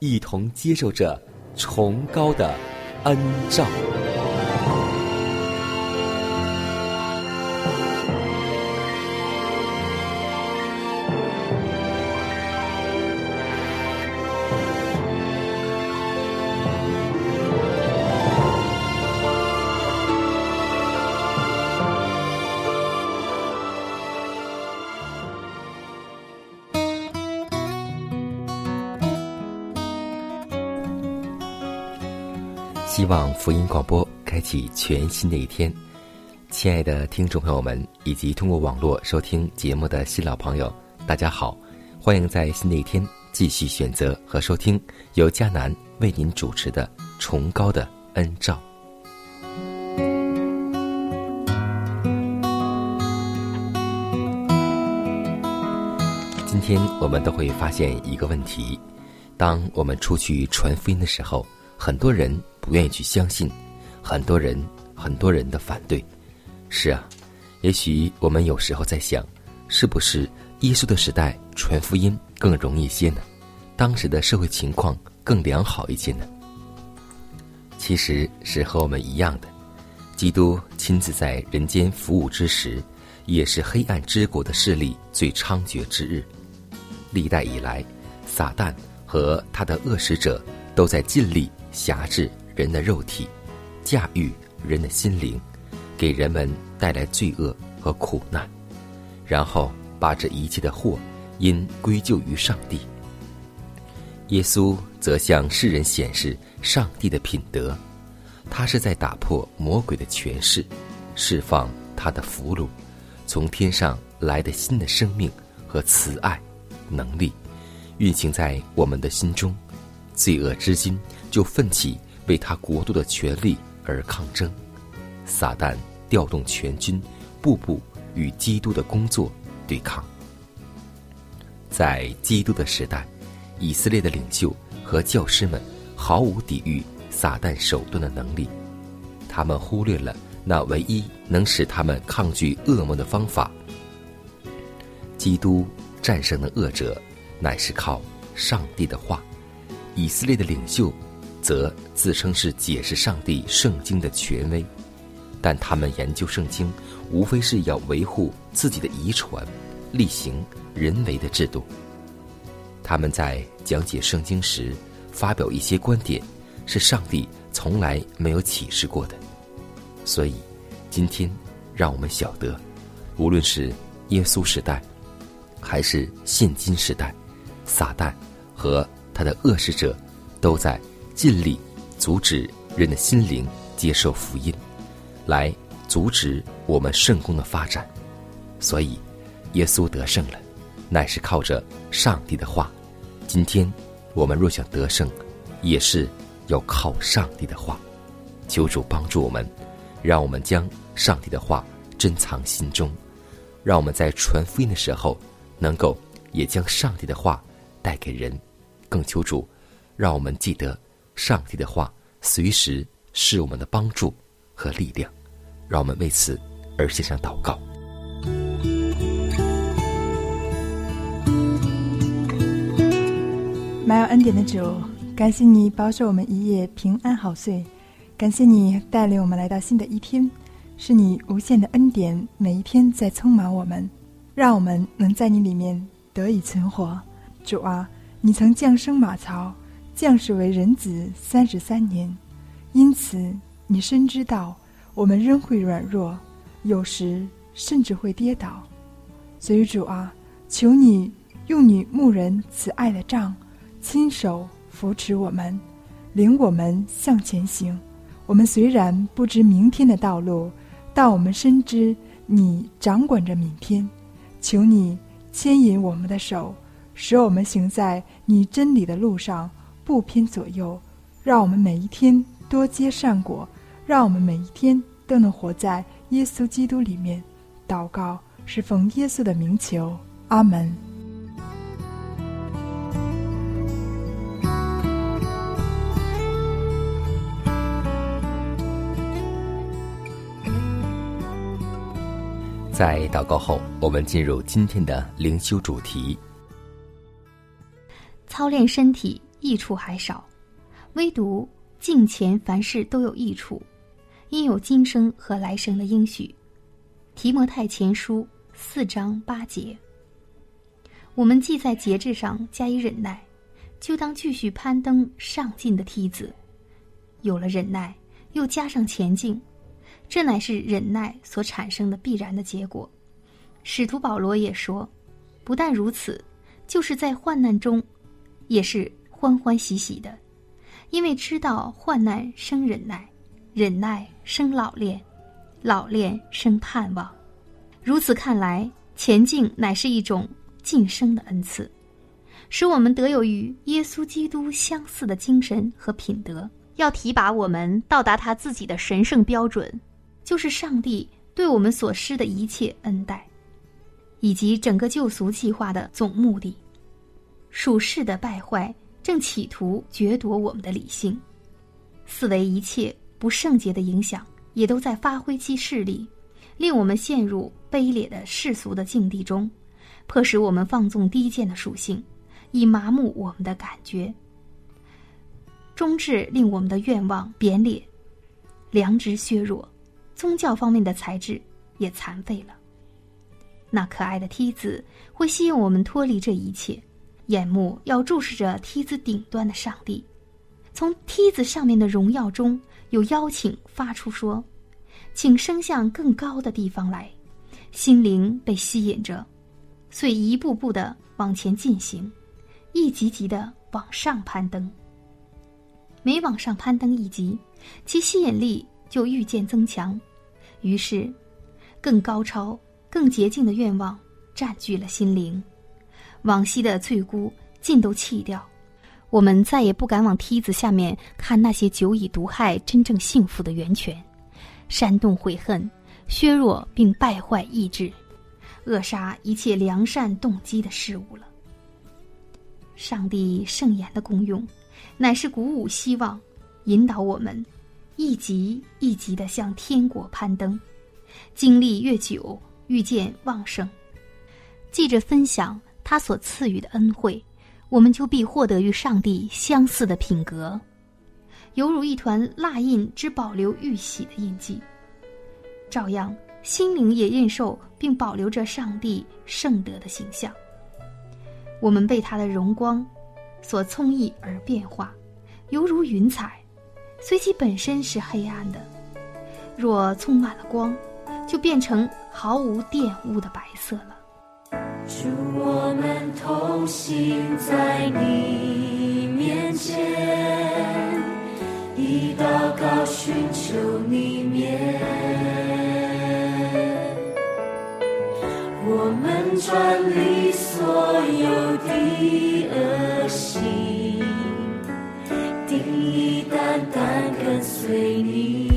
一同接受着崇高的恩照。福音广播开启全新的一天，亲爱的听众朋友们，以及通过网络收听节目的新老朋友，大家好，欢迎在新的一天继续选择和收听由迦南为您主持的《崇高的恩照》。今天我们都会发现一个问题：当我们出去传福音的时候，很多人不愿意去相信，很多人很多人的反对。是啊，也许我们有时候在想，是不是耶稣的时代传福音更容易些呢？当时的社会情况更良好一些呢？其实是和我们一样的。基督亲自在人间服务之时，也是黑暗之国的势力最猖獗之日。历代以来，撒旦和他的恶使者都在尽力辖制人的肉体，驾驭人的心灵，给人们带来罪恶和苦难，然后把这一切的祸因归咎于上帝。耶稣则向世人显示上帝的品德，他是在打破魔鬼的权势，释放他的俘虏，从天上来的新的生命和慈爱。能力运行在我们的心中，罪恶之心就奋起为他国度的权利而抗争。撒旦调动全军，步步与基督的工作对抗。在基督的时代，以色列的领袖和教师们毫无抵御撒旦手段的能力，他们忽略了那唯一能使他们抗拒恶魔的方法——基督。战胜的恶者，乃是靠上帝的话；以色列的领袖，则自称是解释上帝圣经的权威。但他们研究圣经，无非是要维护自己的遗传，例行人为的制度。他们在讲解圣经时，发表一些观点，是上帝从来没有启示过的。所以，今天让我们晓得，无论是耶稣时代。还是现今时代，撒旦和他的恶使者都在尽力阻止人的心灵接受福音，来阻止我们圣功的发展。所以，耶稣得胜了，乃是靠着上帝的话。今天，我们若想得胜，也是要靠上帝的话。求主帮助我们，让我们将上帝的话珍藏心中，让我们在传福音的时候。能够也将上帝的话带给人，更求主，让我们记得上帝的话随时是我们的帮助和力量，让我们为此而献上祷告。满有恩典的主，感谢你保守我们一夜平安好睡，感谢你带领我们来到新的一天，是你无限的恩典，每一天在充满我们，让我们能在你里面得以存活。主啊，你曾降生马槽，降世为人子三十三年，因此你深知道我们仍会软弱，有时甚至会跌倒。所以主啊，求你用你牧人慈爱的杖，亲手扶持我们，领我们向前行。我们虽然不知明天的道路，但我们深知你掌管着明天。求你牵引我们的手，使我们行在你真理的路上，不偏左右。让我们每一天多结善果，让我们每一天都能活在耶稣基督里面。祷告。是奉耶稣的名求，阿门。在祷告后，我们进入今天的灵修主题。操练身体益处还少，唯独敬虔凡事都有益处，因有今生和来生的应许。提摩太前书。四章八节，我们既在节制上加以忍耐，就当继续攀登上进的梯子。有了忍耐，又加上前进，这乃是忍耐所产生的必然的结果。使徒保罗也说，不但如此，就是在患难中，也是欢欢喜喜的，因为知道患难生忍耐，忍耐生老练，老练生盼望。如此看来，前进乃是一种晋升的恩赐，使我们得有与耶稣基督相似的精神和品德。要提拔我们到达他自己的神圣标准，就是上帝对我们所施的一切恩待，以及整个救赎计划的总目的。属世的败坏正企图掠夺我们的理性，四维一切不圣洁的影响也都在发挥其势力。令我们陷入卑劣的世俗的境地中，迫使我们放纵低贱的属性，以麻木我们的感觉，终至令我们的愿望贬劣，良知削弱，宗教方面的才智也残废了。那可爱的梯子会吸引我们脱离这一切，眼目要注视着梯子顶端的上帝，从梯子上面的荣耀中有邀请发出说。请升向更高的地方来，心灵被吸引着，遂一步步的往前进行，一级级的往上攀登。每往上攀登一级，其吸引力就愈渐增强，于是，更高超、更洁净的愿望占据了心灵，往昔的罪辜尽都弃掉，我们再也不敢往梯子下面看那些久已毒害真正幸福的源泉。煽动悔恨，削弱并败坏意志，扼杀一切良善动机的事物了。上帝圣言的功用，乃是鼓舞希望，引导我们一级一级的向天国攀登。经历越久，愈见旺盛。记着分享他所赐予的恩惠，我们就必获得与上帝相似的品格。犹如一团蜡印之保留玉玺的印记，照样心灵也印受并保留着上帝圣德的形象。我们被他的荣光所充溢而变化，犹如云彩，虽其本身是黑暗的，若充满了光，就变成毫无玷污的白色了。祝我们同行在你面前。以祷告寻求你面，我们转离所有的恶行，定义单单跟随你。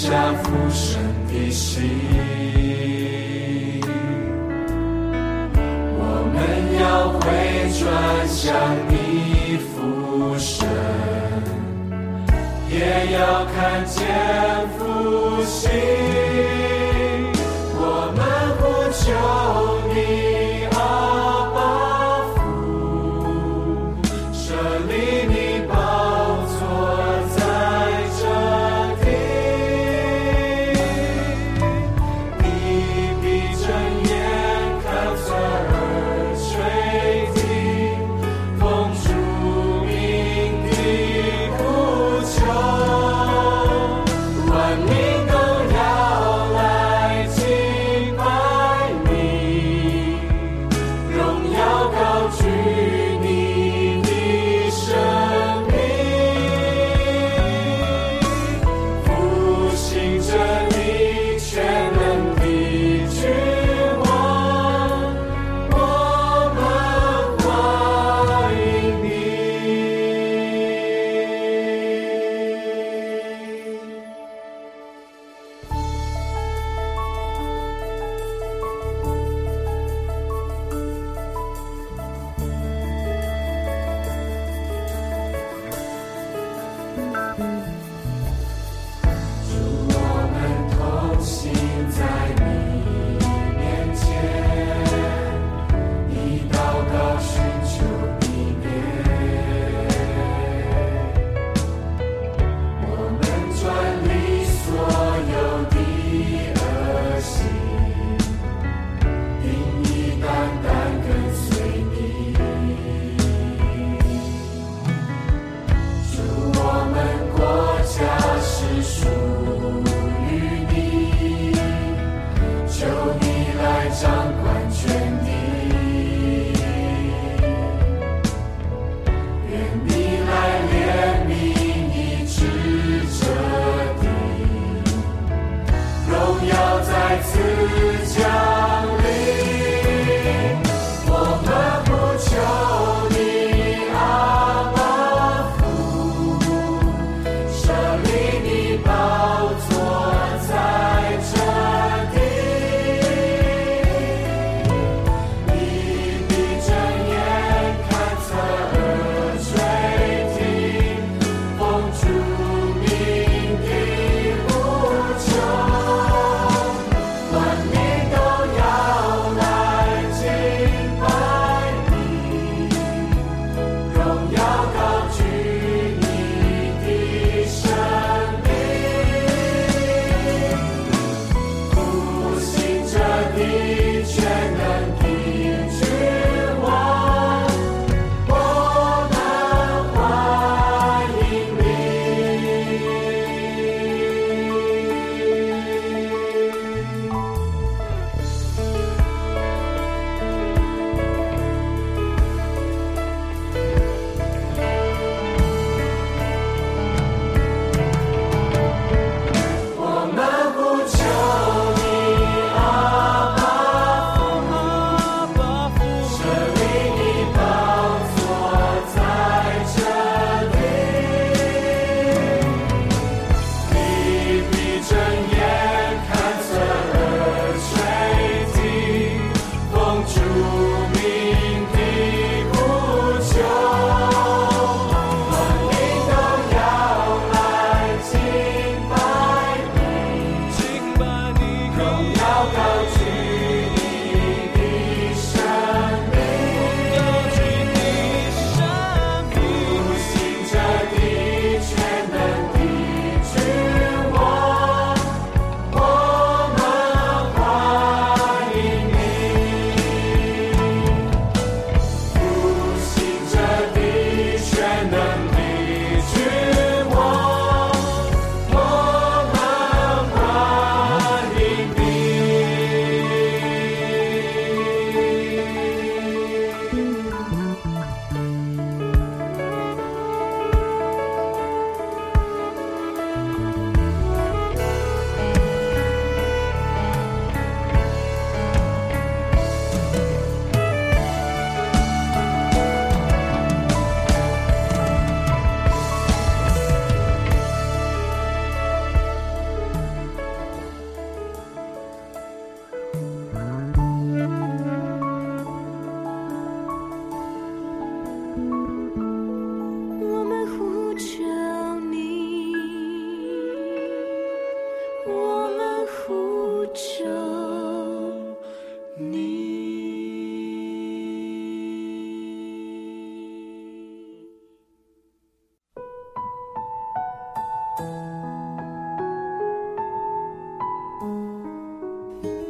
下浮生的。心，我们要回转向你俯身，也要看见复兴。掌柜。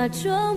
假装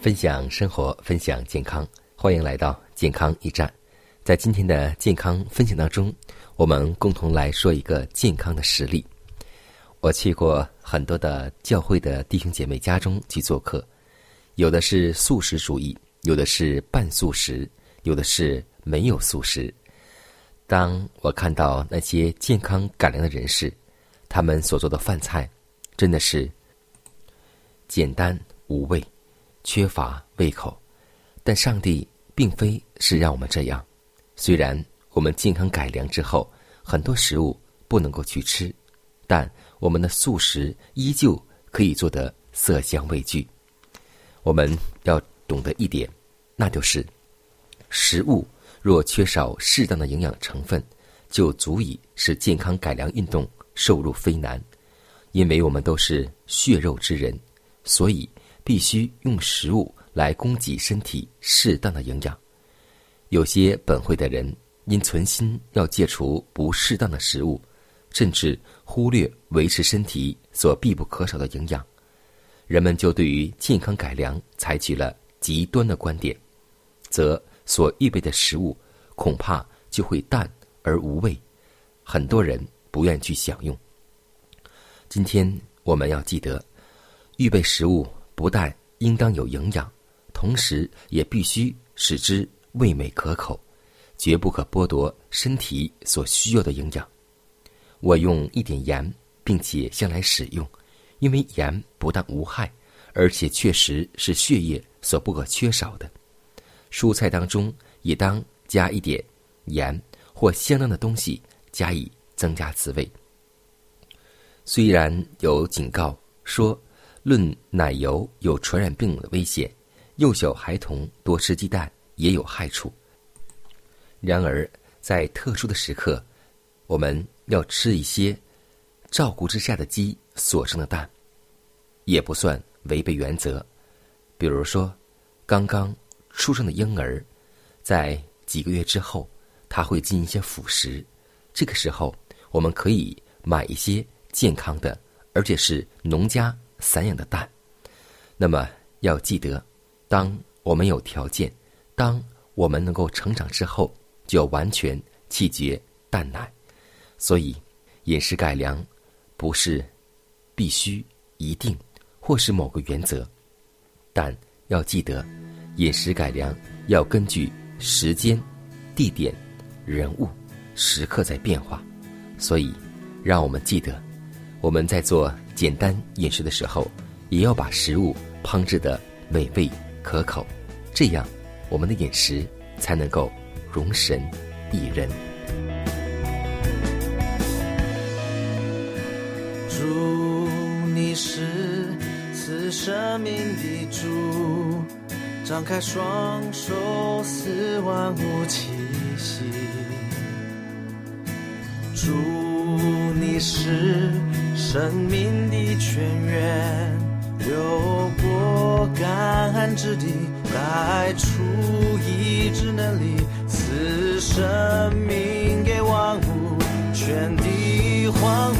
分享生活，分享健康，欢迎来到健康驿站。在今天的健康分享当中，我们共同来说一个健康的实例。我去过很多的教会的弟兄姐妹家中去做客，有的是素食主义，有的是半素食，有的是没有素食。当我看到那些健康改良的人士，他们所做的饭菜，真的是简单无味。缺乏胃口，但上帝并非是让我们这样。虽然我们健康改良之后，很多食物不能够去吃，但我们的素食依旧可以做得色香味俱。我们要懂得一点，那就是食物若缺少适当的营养成分，就足以使健康改良运动受入非难。因为我们都是血肉之人，所以。必须用食物来供给身体适当的营养。有些本会的人因存心要戒除不适当的食物，甚至忽略维持身体所必不可少的营养，人们就对于健康改良采取了极端的观点，则所预备的食物恐怕就会淡而无味，很多人不愿去享用。今天我们要记得，预备食物。不但应当有营养，同时也必须使之味美可口，绝不可剥夺身体所需要的营养。我用一点盐，并且先来使用，因为盐不但无害，而且确实是血液所不可缺少的。蔬菜当中也当加一点盐或相当的东西，加以增加滋味。虽然有警告说。论奶油有传染病的危险，幼小孩童多吃鸡蛋也有害处。然而，在特殊的时刻，我们要吃一些照顾之下的鸡所生的蛋，也不算违背原则。比如说，刚刚出生的婴儿，在几个月之后，他会进一些辅食，这个时候我们可以买一些健康的，而且是农家。散养的蛋，那么要记得，当我们有条件，当我们能够成长之后，就完全弃绝蛋奶。所以，饮食改良不是必须、一定或是某个原则，但要记得，饮食改良要根据时间、地点、人物时刻在变化。所以，让我们记得，我们在做。简单饮食的时候，也要把食物烹制的美味可口，这样我们的饮食才能够容神益人。祝你是赐生命的主，张开双手，似万物气息。祝你是。生命的泉源流过干旱之地，带出医治能力，赐生命给万物，全地欢呼。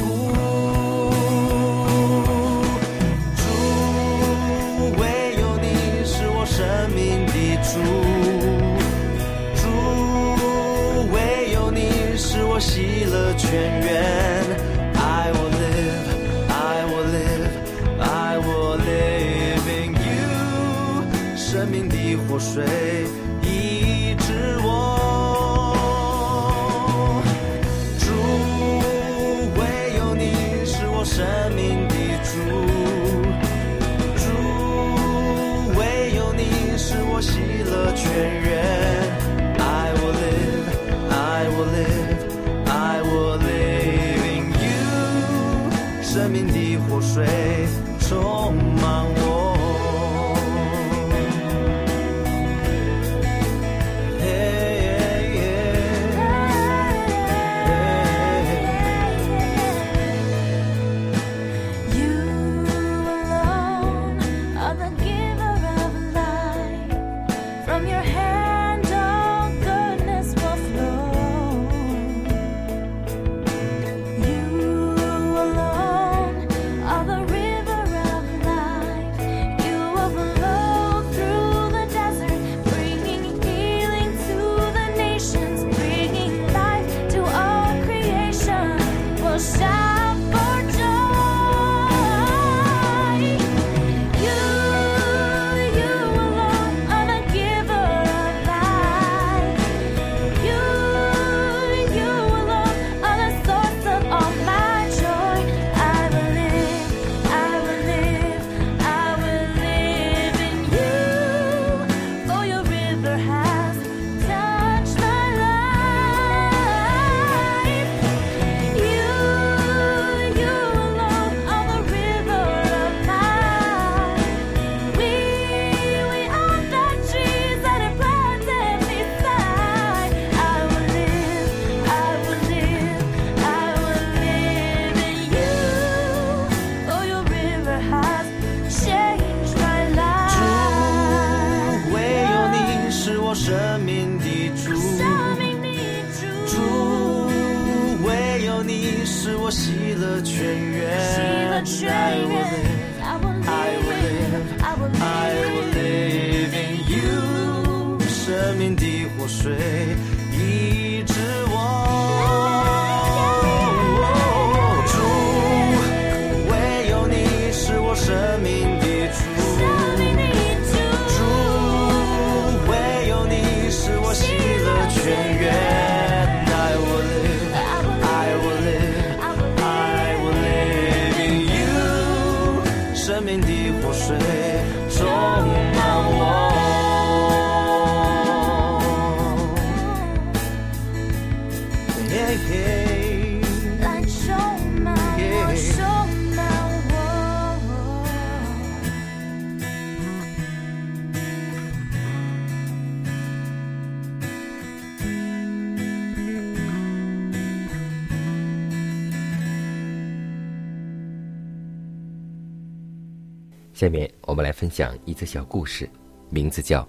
下面我们来分享一则小故事，名字叫《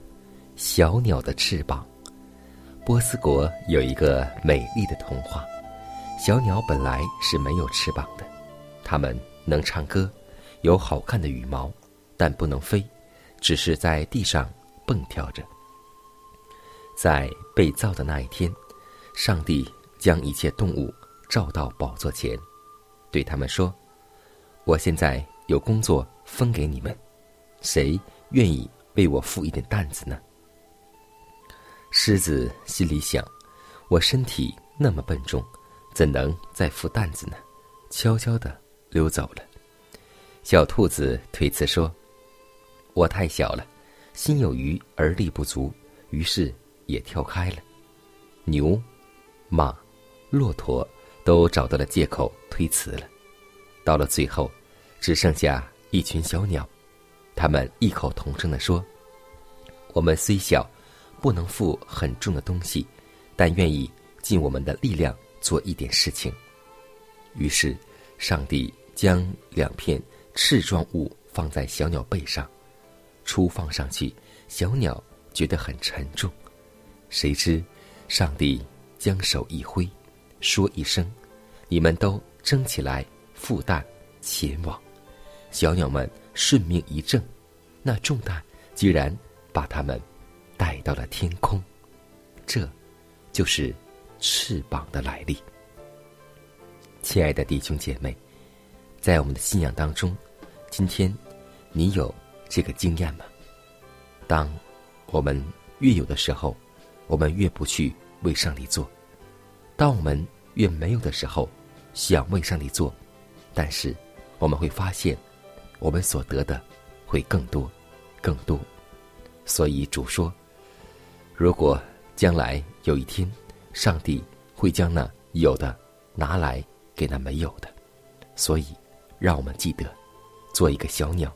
小鸟的翅膀》。波斯国有一个美丽的童话，小鸟本来是没有翅膀的，它们能唱歌，有好看的羽毛，但不能飞，只是在地上蹦跳着。在被造的那一天，上帝将一切动物召到宝座前，对他们说：“我现在有工作。”分给你们，谁愿意为我负一点担子呢？狮子心里想：我身体那么笨重，怎能再负担子呢？悄悄的溜走了。小兔子推辞说：“我太小了，心有余而力不足，于是也跳开了。”牛、马、骆驼都找到了借口推辞了。到了最后，只剩下。一群小鸟，他们异口同声地说：“我们虽小，不能负很重的东西，但愿意尽我们的力量做一点事情。”于是，上帝将两片翅状物放在小鸟背上，初放上去，小鸟觉得很沉重。谁知，上帝将手一挥，说一声：“你们都争起来，负担前往。”小鸟们顺命一挣，那重担居然把它们带到了天空。这，就是翅膀的来历。亲爱的弟兄姐妹，在我们的信仰当中，今天你有这个经验吗？当我们越有的时候，我们越不去为上帝做；当我们越没有的时候，想为上帝做，但是我们会发现。我们所得的会更多，更多。所以主说：“如果将来有一天，上帝会将那有的拿来给那没有的，所以让我们记得，做一个小鸟，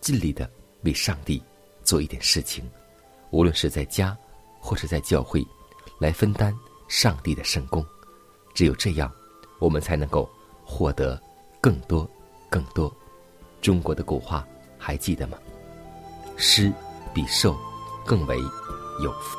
尽力的为上帝做一点事情，无论是在家或是在教会，来分担上帝的圣功。只有这样，我们才能够获得更多、更多。中国的古话还记得吗？施比受更为有福。